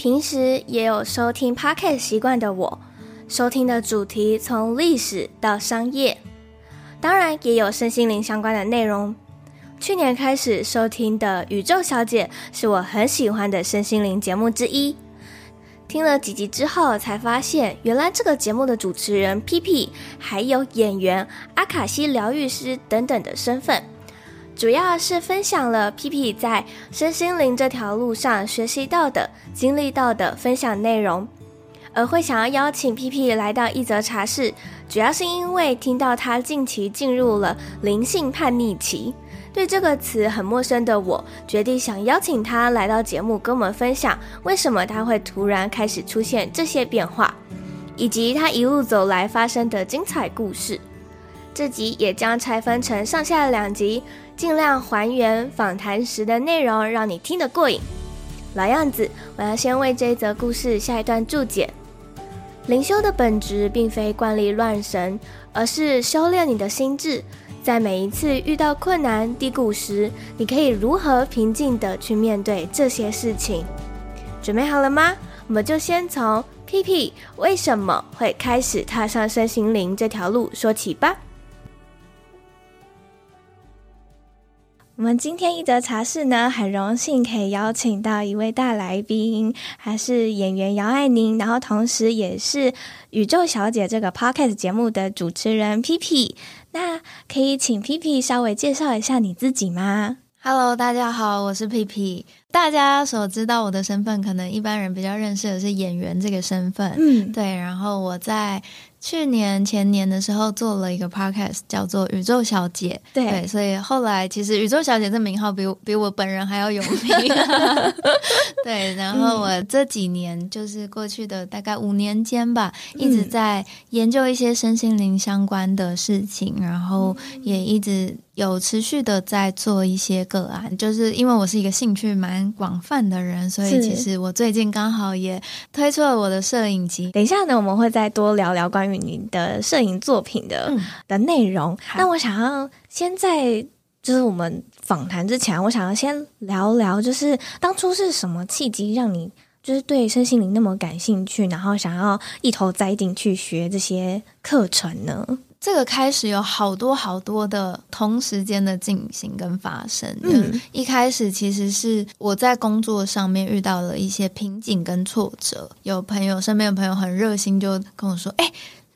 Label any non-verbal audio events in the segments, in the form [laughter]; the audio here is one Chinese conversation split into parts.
平时也有收听 Podcast 习惯的我，收听的主题从历史到商业，当然也有身心灵相关的内容。去年开始收听的《宇宙小姐》是我很喜欢的身心灵节目之一。听了几集之后，才发现原来这个节目的主持人 P.P 还有演员阿卡西疗愈师等等的身份。主要是分享了 P.P 在身心灵这条路上学习到的、经历到的分享内容，而会想要邀请 P.P 来到一则茶室，主要是因为听到他近期进入了灵性叛逆期，对这个词很陌生的我，决定想邀请他来到节目，跟我们分享为什么他会突然开始出现这些变化，以及他一路走来发生的精彩故事。这集也将拆分成上下两集。尽量还原访谈时的内容，让你听得过瘾。老样子，我要先为这一则故事下一段注解。灵修的本质并非惯例乱神，而是修炼你的心智。在每一次遇到困难低谷时，你可以如何平静地去面对这些事情？准备好了吗？我们就先从 P.P 为什么会开始踏上身心灵这条路说起吧。我们今天一则茶室呢，很荣幸可以邀请到一位大来宾，还是演员姚爱宁，然后同时也是《宇宙小姐》这个 podcast 节目的主持人 P.P。那可以请 P.P 稍微介绍一下你自己吗？Hello，大家好，我是 P.P。大家所知道我的身份，可能一般人比较认识的是演员这个身份。嗯，对。然后我在。去年前年的时候做了一个 podcast，叫做《宇宙小姐》对。对，所以后来其实“宇宙小姐”这名号比我比我本人还要有名。[laughs] [laughs] 对，然后我这几年就是过去的大概五年间吧，嗯，一直在研究一些身心灵相关的事情，然后也一直有持续的在做一些个案。就是因为我是一个兴趣蛮广泛的人，所以其实我最近刚好也推出了我的摄影集。等一下呢，我们会再多聊聊关于。你的摄影作品的、嗯、的内容，那我想要先在就是我们访谈之前，我想要先聊聊，就是当初是什么契机让你就是对身心灵那么感兴趣，然后想要一头栽进去学这些课程呢？这个开始有好多好多的同时间的进行跟发生。嗯，一开始其实是我在工作上面遇到了一些瓶颈跟挫折，有朋友身边的朋友很热心，就跟我说：“哎。”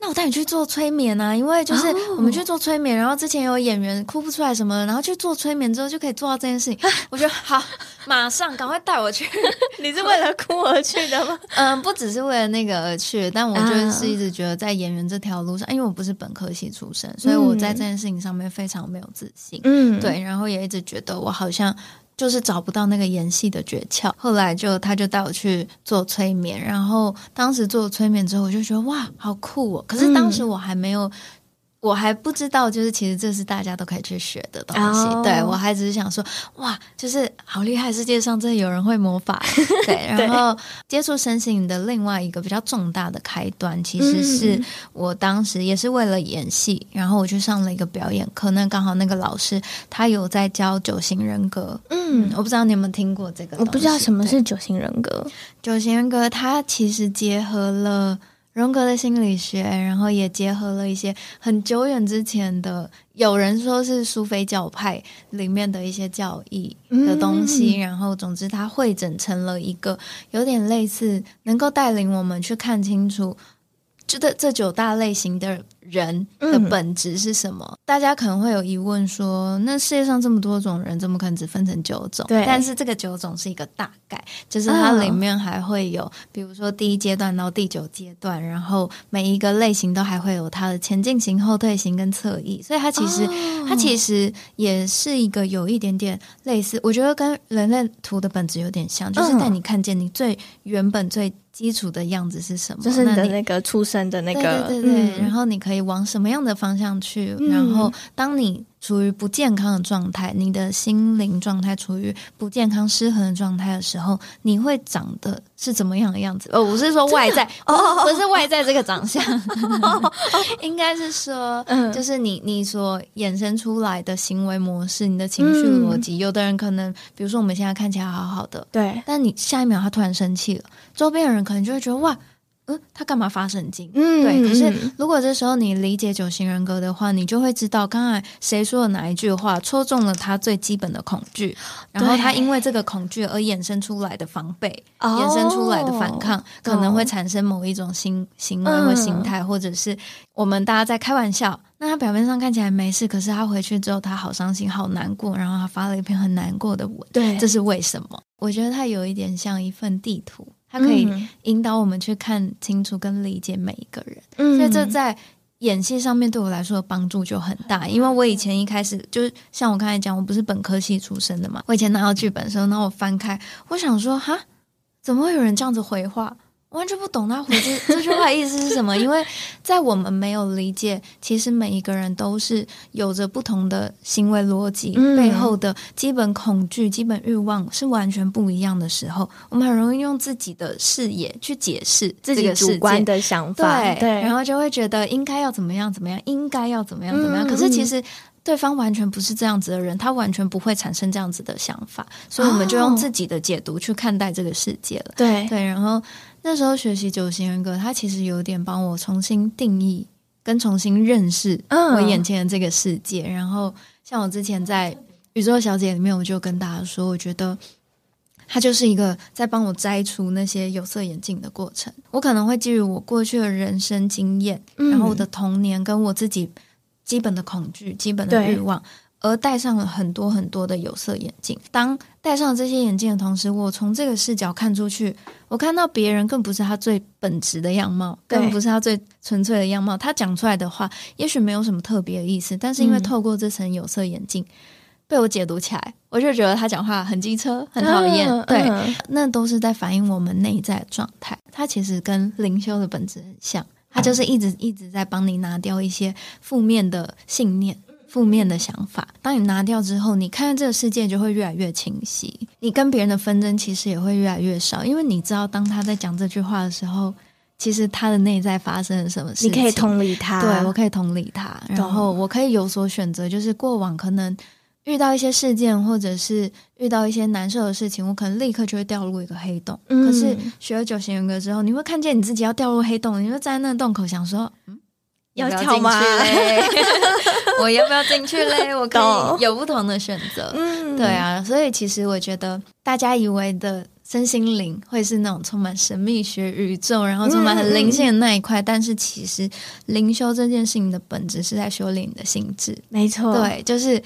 那我带你去做催眠啊，因为就是我们去做催眠，然后之前有演员哭不出来什么，然后去做催眠之后就可以做到这件事情。[laughs] 我觉得好，马上赶快带我去。[laughs] 你是为了哭而去的吗？[laughs] 嗯，不只是为了那个而去，但我就是一直觉得在演员这条路上，因为我不是本科系出身，所以我在这件事情上面非常没有自信。嗯，对，然后也一直觉得我好像。就是找不到那个演戏的诀窍，后来就他就带我去做催眠，然后当时做催眠之后，我就觉得哇，好酷哦！可是当时我还没有。我还不知道，就是其实这是大家都可以去学的东西。Oh. 对，我还只是想说，哇，就是好厉害，世界上真的有人会魔法。[laughs] 对，然后接触身心灵的另外一个比较重大的开端，其实是我当时也是为了演戏，然后我去上了一个表演课。那刚好那个老师他有在教九型人格。嗯，我不知道你有没有听过这个？我不知道什么是九型人格。九型人格它其实结合了。荣格的心理学，然后也结合了一些很久远之前的，有人说是苏菲教派里面的一些教义的东西，嗯、然后总之它汇整成了一个有点类似，能够带领我们去看清楚，这这九大类型的人的本质是什么？嗯、大家可能会有疑问说，那世界上这么多种人，怎么可能只分成九种？对，但是这个九种是一个大概，就是它里面还会有，比如说第一阶段到第九阶段，然后每一个类型都还会有它的前进型、后退型跟侧翼，所以它其实、哦、它其实也是一个有一点点类似，我觉得跟人类图的本质有点像，就是带你看见你最原本最。基础的样子是什么？就是你的那个出生的那个，对对对，对、嗯。然后你可以往什么样的方向去？嗯、然后当你处于不健康的状态，你的心灵状态处于不健康、失衡的状态的时候，你会长得是怎么样的样子？哦，不是说外在，哦，不是外在这个长相，[laughs] [laughs] 应该是说，嗯，就是你你所衍生出来的行为模式，你的情绪逻辑。嗯、有的人可能，比如说我们现在看起来好好的，对，但你下一秒他突然生气了。周边的人可能就会觉得哇，嗯，他干嘛发神经？嗯，对。可是如果这时候你理解九型人格的话，你就会知道刚才谁说的哪一句话戳中了他最基本的恐惧，然后他因为这个恐惧而衍生出来的防备，衍生出来的反抗，可能会产生某一种行行为或心态，或者是我们大家在开玩笑。那他表面上看起来没事，可是他回去之后，他好伤心、好难过，然后他发了一篇很难过的文。对，这是为什么？我觉得他有一点像一份地图。它可以引导我们去看清楚跟理解每一个人，嗯，所以这在演戏上面对我来说的帮助就很大。因为我以前一开始就是像我刚才讲，我不是本科系出身的嘛，我以前拿到剧本的时候，然后我翻开，我想说，哈，怎么会有人这样子回话？完全不懂他回这 [laughs] 这句话意思是什么，因为在我们没有理解，其实每一个人都是有着不同的行为逻辑，嗯、背后的基本恐惧、基本欲望是完全不一样的时候，我们很容易用自己的视野去解释自己主观的想法，对，对，然后就会觉得应该要怎么样怎么样，应该要怎么样怎么样。嗯、可是其实对方完全不是这样子的人，他完全不会产生这样子的想法，所以我们就用自己的解读去看待这个世界了。对对，然后。那时候学习九型人格，他其实有点帮我重新定义跟重新认识我眼前的这个世界。嗯、然后，像我之前在宇宙小姐里面，我就跟大家说，我觉得他就是一个在帮我摘除那些有色眼镜的过程。我可能会基于我过去的人生经验，嗯、然后我的童年跟我自己基本的恐惧、基本的欲望。而戴上了很多很多的有色眼镜。当戴上这些眼镜的同时，我从这个视角看出去，我看到别人更不是他最本质的样貌，更不是他最纯粹的样貌。他讲出来的话，也许没有什么特别的意思，但是因为透过这层有色眼镜被我解读起来，我就觉得他讲话很机车，很讨厌。对，那都是在反映我们内在的状态。它其实跟灵修的本质很像，他就是一直一直在帮你拿掉一些负面的信念。负面的想法，当你拿掉之后，你看这个世界就会越来越清晰。你跟别人的纷争其实也会越来越少，因为你知道，当他在讲这句话的时候，其实他的内在发生了什么事情。你可以同理他，对，我可以同理他，然后我可以有所选择。就是过往可能遇到一些事件，或者是遇到一些难受的事情，我可能立刻就会掉入一个黑洞。嗯、可是学了九型人格之后，你会看见你自己要掉入黑洞，你就站在那个洞口想说，嗯。要跳吗？[laughs] 我要不要进去嘞？我可以有不同的选择。嗯，对啊，所以其实我觉得，大家以为的身心灵会是那种充满神秘学、宇宙，然后充满很灵性的那一块，嗯、但是其实灵修这件事情的本质是在修炼你的心智。没错，对，就是。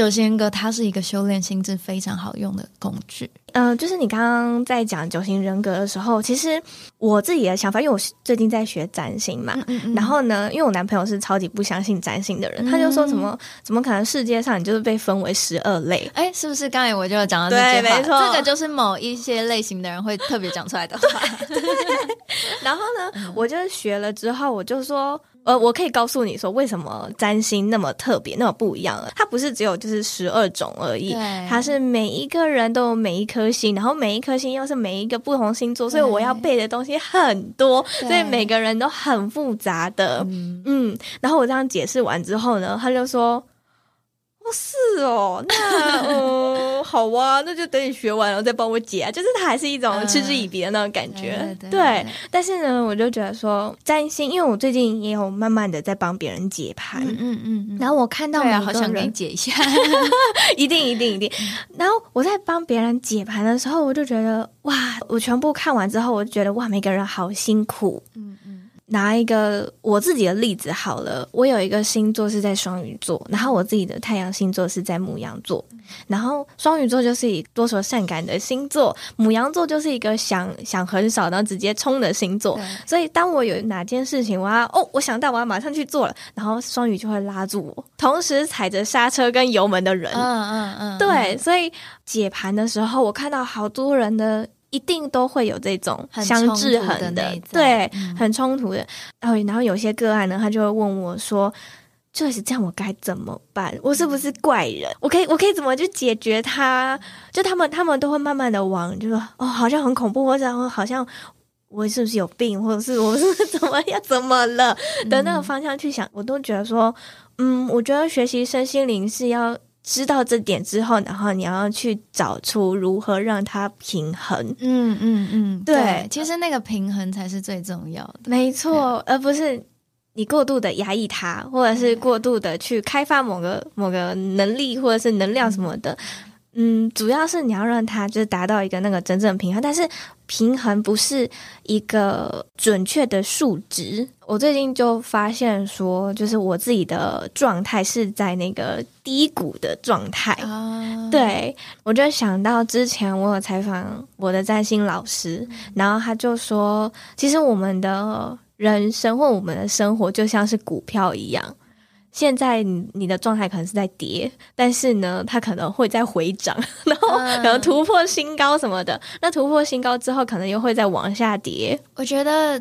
九型人格，它是一个修炼心智非常好用的工具。嗯、呃，就是你刚刚在讲九型人格的时候，其实我自己的想法，因为我最近在学占星嘛，嗯嗯，然后呢，因为我男朋友是超级不相信占星的人，嗯、他就说什么怎么可能世界上你就是被分为十二类？哎，是不是刚才我就有讲到这句话？对，没错，这个就是某一些类型的人会特别讲出来的话。[laughs] 然后呢，嗯、我就学了之后，我就说。呃，我可以告诉你说，为什么占星那么特别，那么不一样了？它不是只有就是十二种而已，它是每一个人都有每一颗星，然后每一颗星又是每一个不同星座，所以我要背的东西很多，所以每个人都很复杂的。嗯，嗯，然后我这样解释完之后呢，他就说。是哦，那嗯，[laughs] 好啊，那就等你学完了再帮我解啊。就是它还是一种嗤之以鼻的那种感觉，呃、对，对，对，对。但是呢，我就觉得说占星，因为我最近也有慢慢的在帮别人解盘，嗯嗯嗯。然后我看到，好想给你解一下，[laughs] 一定一定一定。然后我在帮别人解盘的时候，我就觉得哇，我全部看完之后，我就觉得哇，每个人好辛苦，嗯嗯。拿一个我自己的例子好了，我有一个星座是在双鱼座，然后我自己的太阳星座是在母羊座，然后双鱼座就是以多愁善感的星座，母羊座就是一个想想很少然后直接冲的星座，所以当我有哪件事情我要哦，我想到我要马上去做了，然后双鱼就会拉住我，同时踩着刹车跟油门的人，嗯嗯嗯，对，所以解盘的时候，我看到好多人的。一定都会有这种相制衡的，的对，嗯、很冲突的。然后，然后有些个案呢，他就会问我说：“就是这样，我该怎么办？我是不是怪人？我可以，我可以怎么去解决他？就他们，他们都会慢慢的往，就说哦，好像很恐怖，或者好像我是不是有病，或者是我是 [laughs] 怎么要，怎么了的那个方向去想。嗯、我都觉得说，嗯，我觉得学习身心灵是要。知道这点之后，然后你要去找出如何让它平衡。嗯嗯嗯，对，对，其实那个平衡才是最重要的，没错，而不是你过度的压抑它，或者是过度的去开发某个某个能力或者是能量什么的。嗯，主要是你要让它就是达到一个那个真正平衡，但是平衡不是一个准确的数值。我最近就发现说，就是我自己的状态是在那个低谷的状态。啊，对，我就想到之前我有采访我的占星老师，然后他就说，其实我们的人生或我们的生活就像是股票一样。现在你你的状态可能是在跌，但是呢，它可能会在回涨，[laughs] 然后可能突破新高什么的。嗯、那突破新高之后，可能又会再往下跌。我觉得，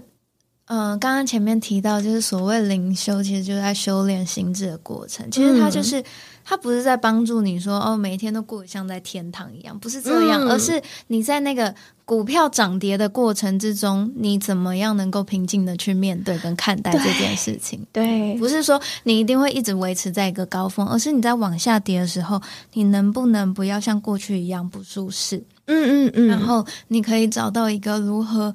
嗯、呃，刚刚前面提到，就是所谓灵修，其实就是在修炼心智的过程。其实它就是。嗯他不是在帮助你说哦，每一天都过得像在天堂一样，不是这样，嗯、而是你在那个股票涨跌的过程之中，你怎么样能够平静的去面对跟看待这件事情？对，不是说你一定会一直维持在一个高峰，而是你在往下跌的时候，你能不能不要像过去一样不舒适？嗯嗯嗯，然后你可以找到一个如何。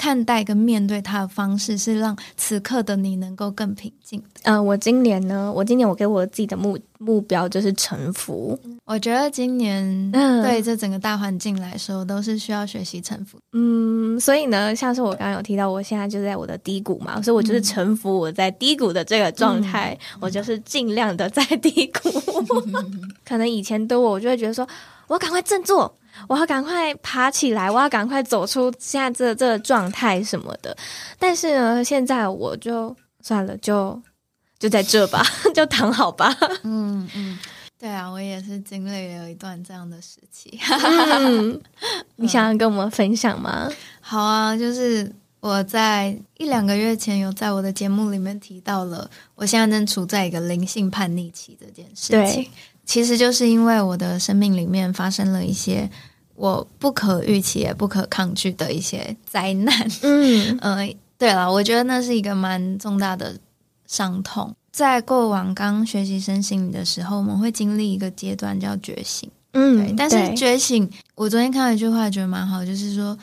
看待跟面对它的方式，是让此刻的你能够更平静。嗯、呃，我今年呢，我今年我给我自己的目目标就是臣服。我觉得今年对这整个大环境来说，都是需要学习臣服。嗯，所以呢，像是我刚刚有提到，我现在就在我的低谷嘛，所以我就是臣服我在低谷的这个状态，嗯、我就是尽量的在低谷。[laughs] 可能以前的我，我就会觉得说，我赶快振作。我要赶快爬起来，我要赶快走出现在这这个状态什么的。但是呢，现在我就算了，就就在这吧，[laughs] 就躺好吧。嗯嗯，对啊，我也是经历了一段这样的时期。嗯、你想要跟我们分享吗？嗯、好啊，就是我在一两个月前有在我的节目里面提到了，我现在正处在一个灵性叛逆期这件事情。对，其实就是因为我的生命里面发生了一些。我不可预期也不可抗拒的一些灾难，嗯 [laughs] 呃，对了，我觉得那是一个蛮重大的伤痛。在过往刚学习身心灵的时候，我们会经历一个阶段叫觉醒，嗯，对。但是觉醒，我昨天看了一句话，觉得蛮好，就是说。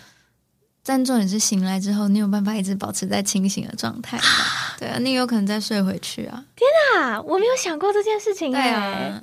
但重点是醒来之后，你有办法一直保持在清醒的状态。[laughs] 对啊，你有可能再睡回去啊！天哪，我没有想过这件事情。对啊，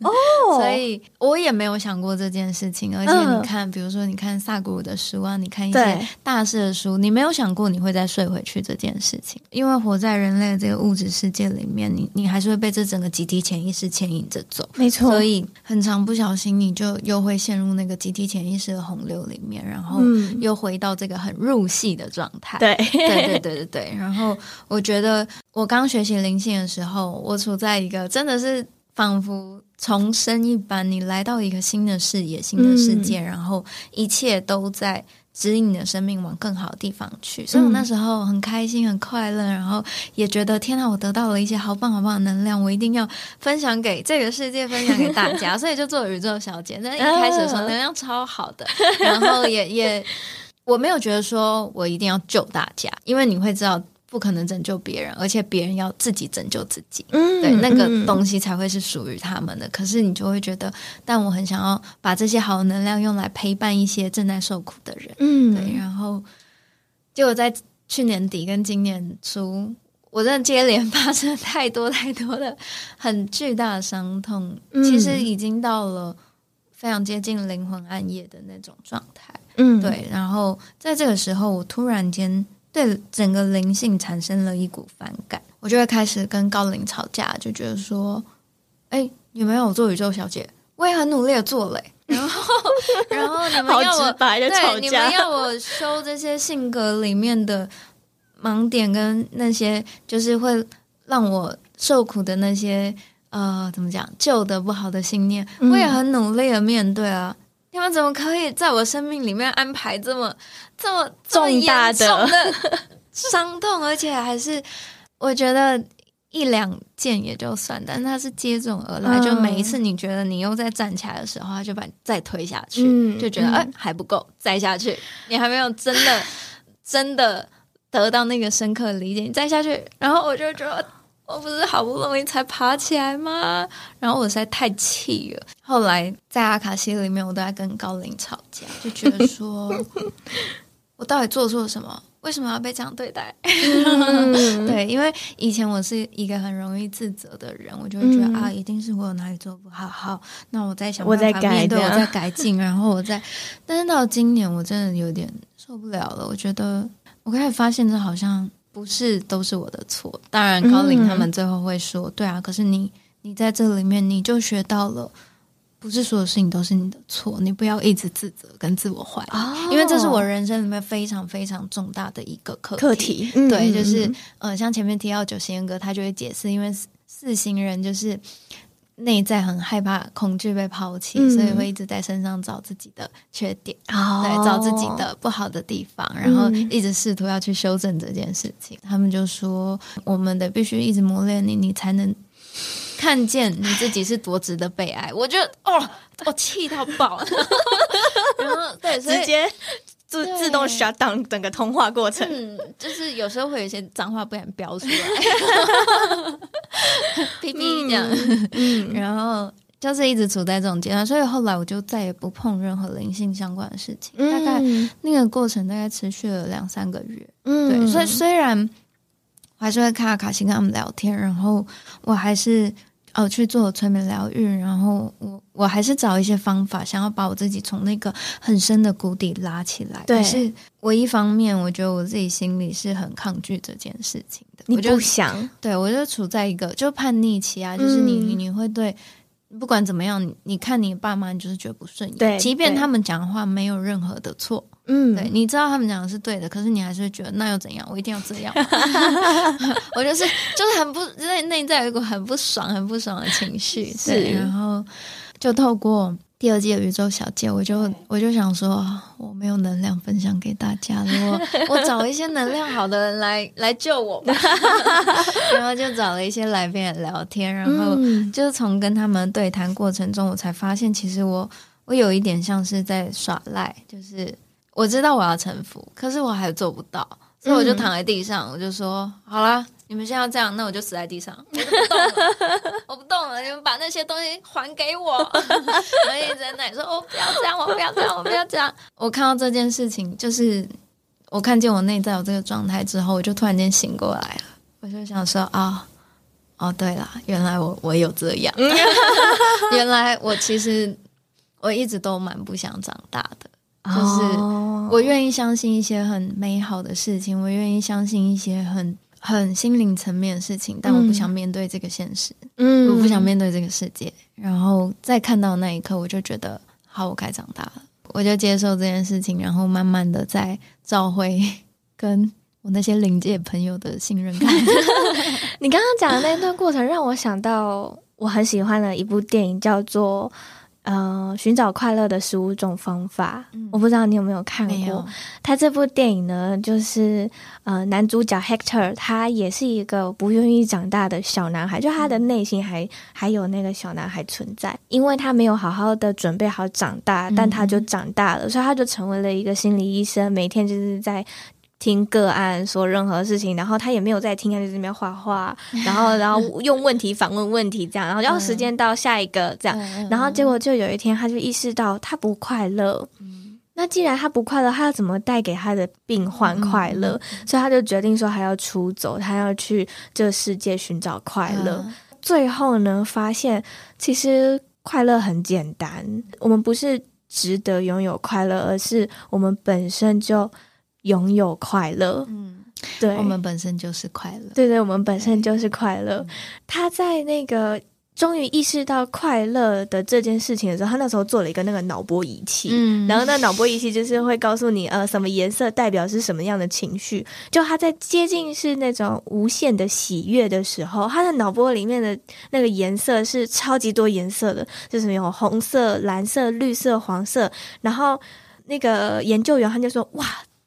哦，[laughs] 所以我也没有想过这件事情。而且你看，比如说，你看萨古鲁的书啊，你看一些大师的书，你没有想过你会再睡回去这件事情。因为活在人类的这个物质世界里面，你你还是会被这整个集体潜意识牵引着走。没错，所以很长不小心，你就又会陷入那个集体潜意识的洪流里面，然后又回到。到这个很入戏的状态，对对对对对对。然后我觉得我刚学习灵性的时候，我处在一个真的是仿佛重生一般，你来到一个新的视野、新的世界，嗯、然后一切都在指引你的生命往更好的地方去。所以我那时候很开心、很快乐，然后也觉得天呐，我得到了一些好棒好棒的能量，我一定要分享给这个世界，分享给大家。[laughs] 所以就做宇宙小姐。那一开始的时候能量超好的，然后也也。我没有觉得说我一定要救大家，因为你会知道不可能拯救别人，而且别人要自己拯救自己。嗯，对，那个东西才会是属于他们的。可是你就会觉得，但我很想要把这些好能量用来陪伴一些正在受苦的人。嗯，对。然后，结果在去年底跟今年初，我真的接连发生太多太多的很巨大的伤痛，嗯，其实已经到了非常接近灵魂暗夜的那种状态。嗯，对。然后在这个时候，我突然间对整个灵性产生了一股反感，我就会开始跟高龄吵架，就觉得说，哎，你们有做宇宙小姐，我也很努力的做了，然后，[laughs] 然后你们要我白的吵架，对，你们要我修这些性格里面的盲点跟那些就是会让我受苦的那些呃，怎么讲旧的不好的信念，嗯、我也很努力的面对啊。你们怎么可以在我生命里面安排这么、这么重大的伤痛，而且还是我觉得一两件也就算，但是它是接踵而来，就每一次你觉得你又在站起来的时候，他就把你再推下去，就觉得哎还不够，再下去，你还没有真的真的得到那个深刻的理解，你再下去，然后我就觉得。我不是好不容易才爬起来吗？然后我实在太气了。后来在阿卡西里面，我都在跟高林吵架，就觉得 [laughs] 说，我到底做错了什么？为什么要被这样对待？嗯、[laughs] 对，因为以前我是一个很容易自责的人，我就会觉得、嗯、啊，一定是我有哪里做不好。好，那我再想办法面对，我在改进，然后我再。但是到今年，我真的有点受不了了。我觉得我开始发现，这好像。不是都是我的错，当然高林他们最后会说，嗯、对啊，可是你你在这里面你就学到了，不是所有事情都是你的错，你不要一直自责跟自我怀疑，哦、因为这是我人生里面非常非常重大的一个课课题。嗯、对，就是呃，像前面提到九型人格，他就会解释，因为四型人就是。内在很害怕、恐惧被抛弃，嗯、所以会一直在身上找自己的缺点，哦、对，找自己的不好的地方，然后一直试图要去修正这件事情。嗯、他们就说：“我们得必须一直磨练你，你才能看见你自己是多值得被爱。”我觉得哦，我气到爆，[laughs] 然后对，直接。自自动 shut down 整个通话过程，嗯，就是有时候会有一些脏话不敢飙出来，[laughs] 哔哔这样，嗯，然后就是一直处在这种阶段，所以后来我就再也不碰任何灵性相关的事情。嗯、大概那个过程大概持续了两三个月，嗯，对，所以虽然我还是会看阿卡西跟他们聊天，然后我还是。哦，去做催眠疗愈，然后我我还是找一些方法，想要把我自己从那个很深的谷底拉起来。对，可是我一方面，我觉得我自己心里是很抗拒这件事情的。你不想？我对我就处在一个就叛逆期啊，就是你你、嗯、你会对不管怎么样，你你看你爸妈，你就是觉得不顺眼，对，即便他们讲的话没有任何的错。嗯，对，你知道他们讲的是对的，可是你还是会觉得那又怎样？我一定要这样。[laughs] 我就是就是很不内内在有一股很不爽、很不爽的情绪。对，是然后就透过第二季的宇宙小姐，我就我就想说，我没有能量分享给大家了，我 [laughs] 我找一些能量好的人来来救我吧。[laughs] 然后就找了一些来宾来聊天，然后就是从跟他们对谈过程中，我才发现，其实我我有一点像是在耍赖，就是。我知道我要臣服，可是我还做不到，所以我就躺在地上，嗯、我就说：“好了，你们现在要这样，那我就死在地上，我就不动了，[laughs] 我不动了，你们把那些东西还给我。”然后一直在那里说：“我不要这样，我不要这样，我不要这样。”我看到这件事情，就是我看见我内在有这个状态之后，我就突然间醒过来了。我就想说：“啊、哦，哦，对了，原来我我有这样，[laughs] 原来我其实我一直都蛮不想长大的。”就是我愿意相信一些很美好的事情，我愿意相信一些很很心灵层面的事情，但我不想面对这个现实，嗯，我不想面对这个世界。然后在看到那一刻，我就觉得好，我该长大了，我就接受这件事情，然后慢慢的在找回跟我那些灵界朋友的信任感。[laughs] 你刚刚讲的那段过程，让我想到我很喜欢的一部电影，叫做。呃，寻找快乐的十五种方法，嗯、我不知道你有没有看过。他这部电影呢，就是呃，男主角 Hector，他也是一个不愿意长大的小男孩，就他的内心还还有那个小男孩存在，因为他没有好好的准备好长大，但他就长大了，嗯、所以他就成为了一个心理医生，每天就是在。听个案说任何事情，然后他也没有在听，他就在那边画画，[laughs] 然后然后用问题反问问题，这样，然后要时间到下一个这样，然后结果就有一天，他就意识到他不快乐。那既然他不快乐，他要怎么带给他的病患快乐？所以他就决定说，还要出走，他要去这个世界寻找快乐。最后呢，发现其实快乐很简单，我们不是值得拥有快乐，而是我们本身就。拥有快乐，嗯，对，我们本身就是快乐。对对，我们本身就是快乐。他在那个。终于意识到快乐的这件事情的时候，他那时候做了一个那个脑波仪器，嗯，然后那脑波仪器就是会告诉你，呃，什么颜色代表是什么样的情绪。就他在接近是那种无限的喜悦的时候，他的脑波里面的那个颜色是超级多颜色的，就是有红色、蓝色、绿色、黄色。然后那个研究员他就说：“哇。”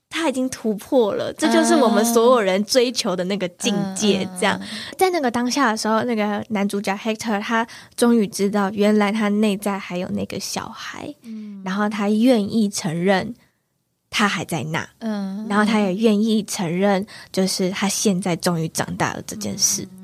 他已经突破了，这就是我们所有人追求的那个境界。这样，在那个当下的时候，那个男主角 Hector 他终于知道，原来他内在还有那个小孩，嗯，然后他愿意承认他还在那，嗯，然后他也愿意承认，就是他现在终于长大了这件事。对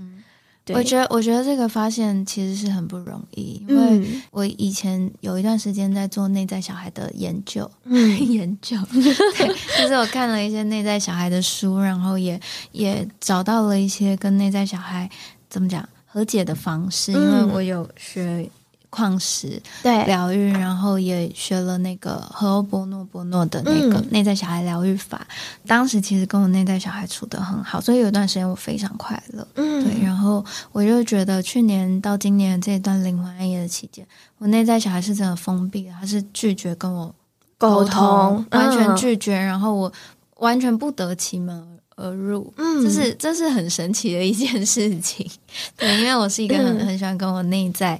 我觉得，我觉得这个发现其实是很不容易，因为我以前有一段时间在做内在小孩的研究，嗯，[laughs] 研究，[laughs] 对，就是我看了一些内在小孩的书，然后也也找到了一些跟内在小孩怎么讲和解的方式，因为我有学。矿石对疗愈，然后也学了那个荷欧波诺波诺的那个内在小孩疗愈法。嗯、当时其实跟我内在小孩处得很好，所以有一段时间我非常快乐。嗯，对。然后我就觉得去年到今年这一段灵魂暗夜的期间，我内在小孩是真的封闭的，他是拒绝跟我沟通，完全拒绝，嗯、然后我完全不得其门而入。嗯，这是这是很神奇的一件事情。[laughs] 对，因为我是一个很、嗯、很喜欢跟我内在。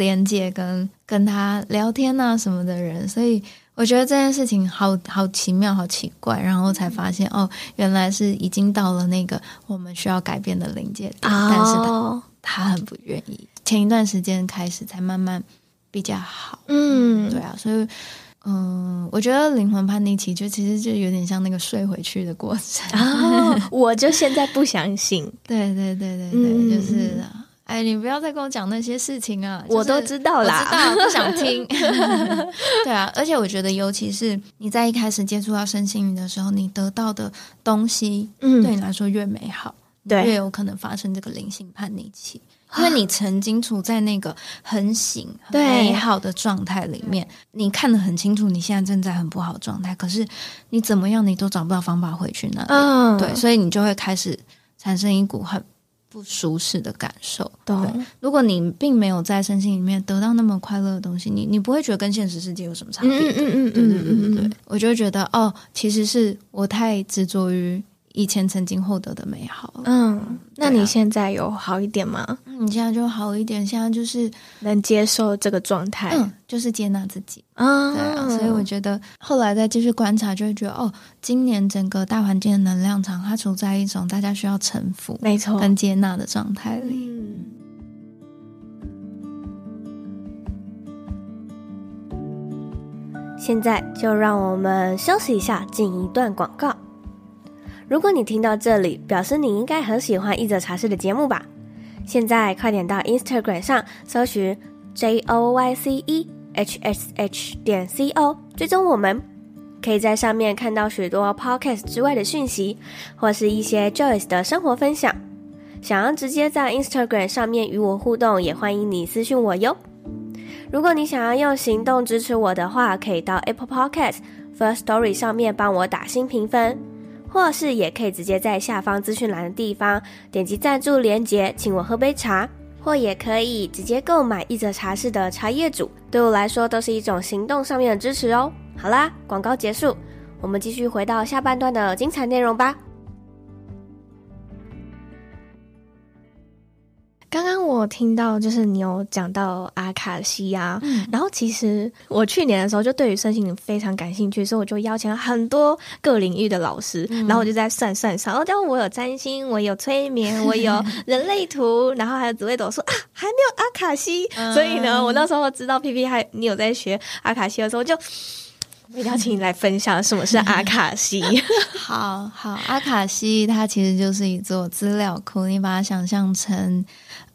连接跟跟他聊天啊什么的人，所以我觉得这件事情好好奇妙，好奇怪，然后才发现哦，原来是已经到了那个我们需要改变的临界点，哦、但是他他很不愿意。前一段时间开始才慢慢比较好，嗯，对啊，所以嗯，我觉得灵魂叛逆期就其实就有点像那个睡回去的过程，哦、我就现在不相信，[laughs] 对对对对对，嗯、就是。哎，你不要再跟我讲那些事情啊！我都知道啦，我知道，不想听。[laughs] [laughs] 对啊，而且我觉得，尤其是你在一开始接触到身心灵的时候，你得到的东西，嗯，对你来说越美好，对，越有可能发生这个灵性叛逆期，因为你曾经处在那个很醒、很美好的状态里面，你看得很清楚，你现在正在很不好的状态，可是你怎么样，你都找不到方法回去那里，嗯，对，所以你就会开始产生一股很。不舒适的感受。懂对，如果你并没有在身心里面得到那么快乐的东西，你你不会觉得跟现实世界有什么差别。嗯嗯嗯，嗯嗯嗯对对，我就会觉得哦，其实是我太执着于。以前曾经获得的美好，嗯，那你现在有好一点吗？嗯，你现在就好一点，现在就是能接受这个状态，嗯，就是接纳自己。啊，所以我觉得后来再继续观察，就会觉得哦，今年整个大环境的能量场，它处在一种大家需要臣服、没错，跟接纳的状态里。嗯，现在就让我们休息一下，进一段广告。如果你听到这里，表示你应该很喜欢译者茶室的节目吧？现在快点到 Instagram 上搜寻 J O Y C E H S H 点 C O，追踪我们，可以在上面看到许多 Podcast 之外的讯息，或是一些 Joyce 的生活分享。想要直接在 Instagram 上面与我互动，也欢迎你私讯我哟。如果你想要用行动支持我的话，可以到 Apple Podcast First Story 上面帮我打新评分。或是也可以直接在下方资讯栏的地方点击赞助连接，请我喝杯茶，或也可以直接购买一则茶室的茶叶组，对我来说都是一种行动上面的支持哦。好啦，广告结束，我们继续回到下半段的精彩内容吧。刚刚我听到，就是你有讲到阿卡西啊，嗯、然后其实我去年的时候就对于身心灵非常感兴趣，所以我就邀请了很多各领域的老师，嗯、然后我就在算算算，然后我有占星，我有催眠，我有 [laughs] 人类图，然后还有紫微斗数啊，还没有阿卡西，嗯、所以呢，我那时候知道 PP 还你有在学阿卡西的时候，就我一定要请你来分享什么是阿卡西。[laughs] 好好，阿卡西它其实就是一座资料库，你把它想象成。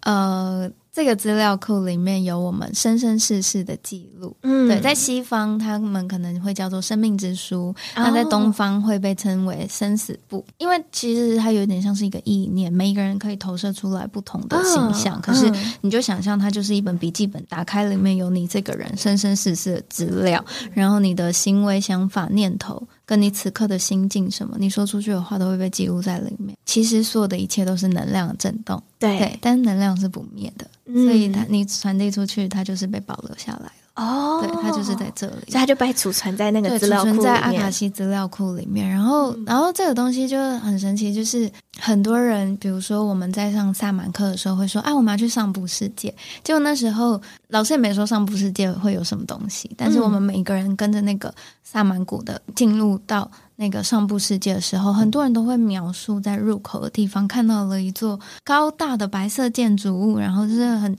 呃，这个资料库里面有我们生生世世的记录。嗯，对，在西方他们可能会叫做生命之书，那、哦、在东方会被称为生死簿。因为其实它有点像是一个意念，每一个人可以投射出来不同的形象。哦、可是你就想象它就是一本笔记本，打开里面有你这个人生生世世的资料，然后你的行为、想法、念头跟你此刻的心境什么，你说出去的话都会被记录在里面。其实所有的一切都是能量的震动，对，对，但能量是不灭的，嗯、所以它你传递出去，它就是被保留下来了。哦，对，它就是在这里，所以它就被储存在那个资料库里面，储存在阿卡西资料库里面。然后，嗯、然后这个东西就很神奇，就是很多人，比如说我们在上萨满课的时候，会说：“啊，我们要去上部世界。”结果那时候老师也没说上部世界会有什么东西，但是我们每一个人跟着那个萨满谷的进入到那个上部世界的时候，很多人都会描述在入口的地方看到了一座高大的白色建筑物，然后就是很。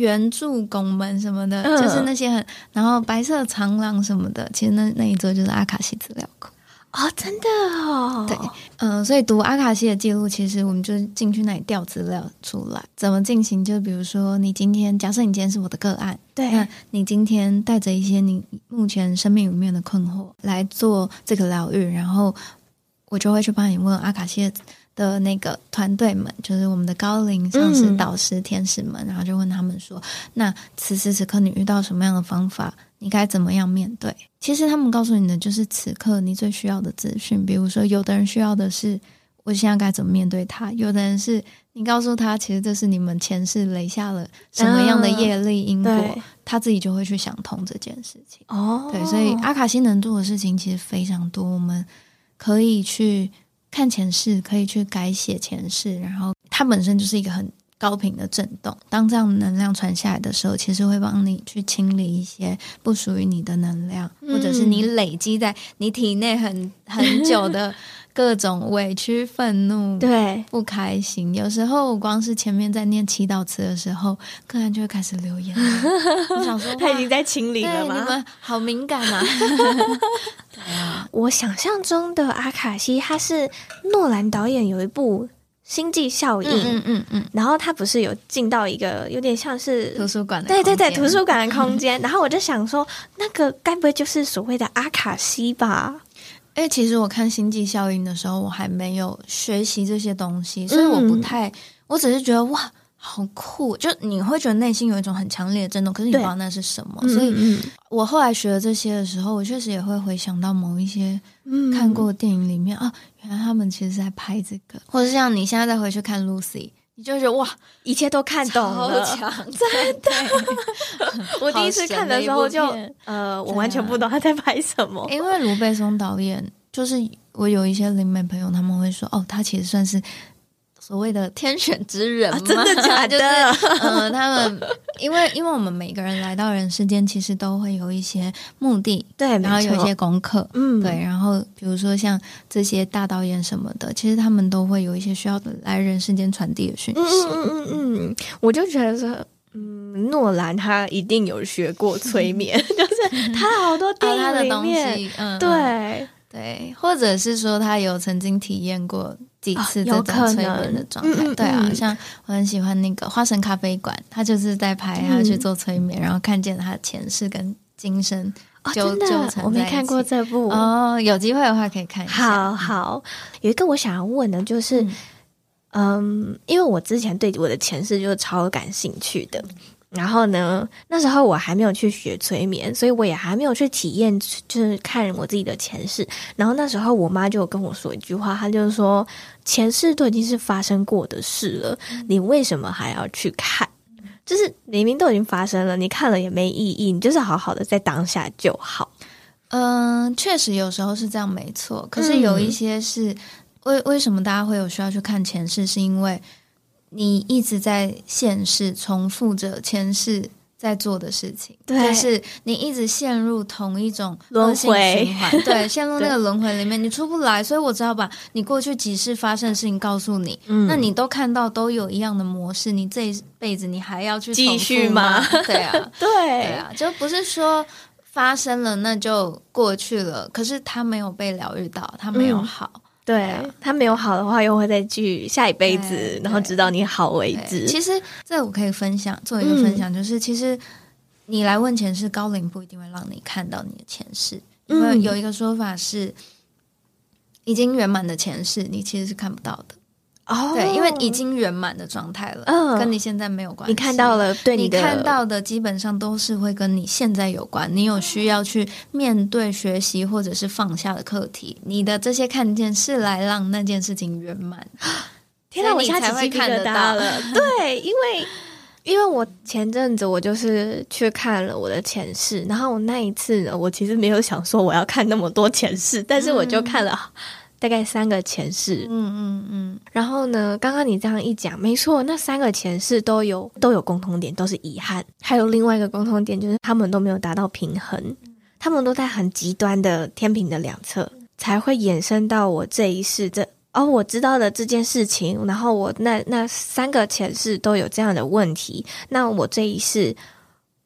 圆柱拱门什么的，嗯、就是那些很，然后白色长廊什么的，其实那那一座就是阿卡西资料库哦，真的哦，对，嗯、呃，所以读阿卡西的记录，其实我们就进去那里调资料出来，怎么进行？就比如说，你今天假设你今天是我的个案，对，那你今天带着一些你目前生命里面的困惑来做这个疗愈，然后我就会去帮你问阿卡西的。的那个团队们，就是我们的高龄上师、导师、嗯、天使们，然后就问他们说：“那此时此刻你遇到什么样的方法？你该怎么样面对？”其实他们告诉你的就是此刻你最需要的资讯。比如说，有的人需要的是我现在该怎么面对他；有的人是你告诉他，其实这是你们前世累下了什么样的业力因果，嗯、他自己就会去想通这件事情。哦，对，所以阿卡西能做的事情其实非常多，我们可以去。看前世可以去改写前世，然后它本身就是一个很高频的震动。当这样的能量传下来的时候，其实会帮你去清理一些不属于你的能量，嗯、或者是你累积在你体内很很久的 [laughs] 各种委屈、愤怒、对不开心。有时候光是前面在念祈祷词的时候，客人就会开始流眼泪。[laughs] 我想说，他已经在清理了吗？你们好敏感 [laughs] 啊！我想象中的阿卡西，他是诺兰导演有一部《星际效应》，嗯嗯嗯，然后他不是有进到一个有点像是图书馆的，对对对，图书馆的空间。然后我就想说，那个该不会就是所谓的阿卡西吧？哎，其实我看《星际效应》的时候，我还没有学习这些东西，所以我不太，我只是觉得哇。好酷！就你会觉得内心有一种很强烈的震动，可是你不知道那是什么。所以，我后来学了这些的时候，我确实也会回想到某一些看过的电影里面、嗯、啊，原来他们其实在拍这个，或者像你现在再回去看 Lucy，你就是哇，一切都看懂了，超强，[laughs] 真的。[laughs] 我第一次看的时候就呃，我完全不懂他在拍什么，因为卢贝松导演就是我有一些灵媒朋友，他们会说哦，他其实算是。所谓的天选之人真的假的？[laughs] 就是，[laughs] 呃，他们因为因为我们每个人来到人世间，其实都会有一些目的，对，然后有一些功课，嗯，对，然后比如说像这些大导演什么的，其实他们都会有一些需要来人世间传递的讯息。嗯嗯嗯嗯，我就觉得说，嗯，诺兰他一定有学过催眠，就是他好多电影里面，啊、的东西，嗯，对对，或者是说他有曾经体验过。几次这种催眠的状态，对啊，像我很喜欢那个花神咖啡馆，他就是在拍他去做催眠，嗯、然后看见他的前世跟今生就、哦、真的，我没看过这部。哦，有机会的话可以看一下。好好，有一个我想要问的，就是嗯，嗯，因为我之前对我的前世就是超感兴趣的。然后呢，那时候我还没有去学催眠，所以我也还没有去体验，就是看我自己的前世。然后那时候我妈就跟我说一句话，她就是说：“前世都已经是发生过的事了，你为什么还要去看？就是明明都已经发生了，你看了也没意义，你就是好好的在当下就好。”嗯，确实有时候是这样，没错。可是有一些是为为什么大家会有需要去看前世，是因为。你一直在现世重复着前世在做的事情，对，就是你一直陷入同一种轮回循环，对，陷入那个轮回里面，你出不来。所以我只好把你过去几世发生的事情告诉你，嗯，那你都看到都有一样的模式，你这一辈子你还要去继续吗？[laughs] 对啊，[laughs] 对，对啊，就不是说发生了那就过去了，可是他没有被疗愈到，他没有好。嗯对，他没有好的话，又会再去下一辈子，然后直到你好为止。其实这我可以分享，做一个分享，就是、嗯、其实你来问前世，高龄不一定会让你看到你的前世，因为有一个说法是，已经圆满的前世，你其实是看不到的。哦，对，因为已经圆满的状态了，嗯，跟你现在没有关系。你看到了，对你，你看到的基本上都是会跟你现在有关。你有需要去面对、学习或者是放下的课题，你的这些看见是来让那件事情圆满。[gasps] 天哪，我现在才会看得到了。对，因为因为我前阵子我就是去看了我的前世，然后我那一次呢，我其实没有想说我要看那么多前世，但是我就看了。大概三个前世，嗯嗯嗯，然后呢，刚刚你这样一讲，没错，那三个前世都有都有共同点，都是遗憾。还有另外一个共同点，就是他们都没有达到平衡，他们都在很极端的天平的两侧，才会衍生到我这一世这哦，我知道的这件事情，然后我那那三个前世都有这样的问题，那我这一世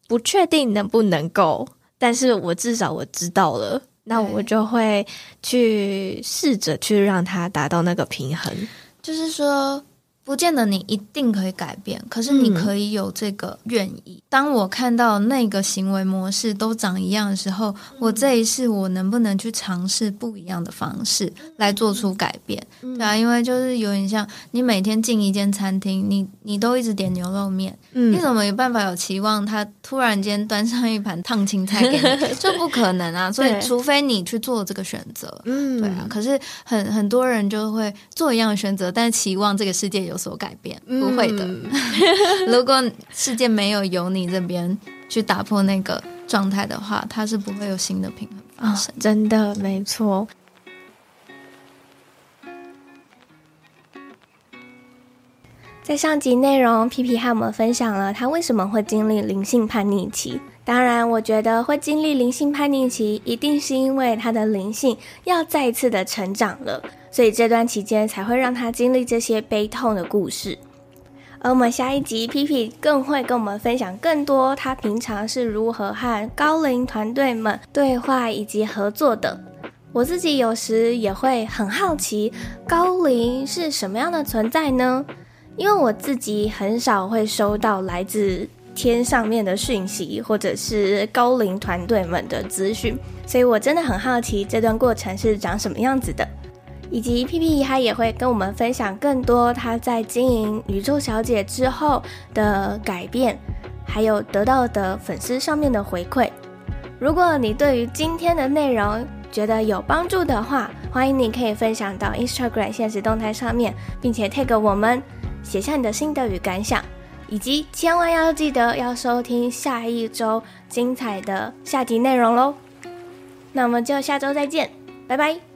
不确定能不能够，但是我至少我知道了。那我就会去试着去让它达到那个平衡，就是说。不见得你一定可以改变，可是你可以有这个愿意。嗯、当我看到那个行为模式都长一样的时候，嗯、我这一世我能不能去尝试不一样的方式来做出改变？嗯、对啊，因为就是有点像你每天进一间餐厅，你你都一直点牛肉面，嗯、你怎么有办法有期望他突然间端上一盘烫青菜给你？[laughs] 这不可能啊！所以除非你去做这个选择，嗯，对啊。可是很很多人就会做一样的选择，但是期望这个世界有。有所改变，不会的。嗯、[laughs] 如果世界没有由你这边去打破那个状态的话，它是不会有新的平衡发生。哦、真的，没错。在上集内容，皮皮和我们分享了他为什么会经历灵性叛逆期。当然，我觉得会经历灵性叛逆期，一定是因为他的灵性要再次的成长了。所以这段期间才会让他经历这些悲痛的故事，而我们下一集皮皮更会跟我们分享更多他平常是如何和高龄团队们对话以及合作的。我自己有时也会很好奇，高龄是什么样的存在呢？因为我自己很少会收到来自天上面的讯息，或者是高龄团队们的资讯，所以我真的很好奇这段过程是长什么样子的。以及屁屁他也会跟我们分享更多他在经营宇宙小姐之后的改变，还有得到的粉丝上面的回馈。如果你对于今天的内容觉得有帮助的话，欢迎你可以分享到 Instagram 现实动态上面，并且 tag 我们，写下你的心得与感想，以及千万要记得要收听下一周精彩的下集内容喽。那我们就下周再见，拜拜。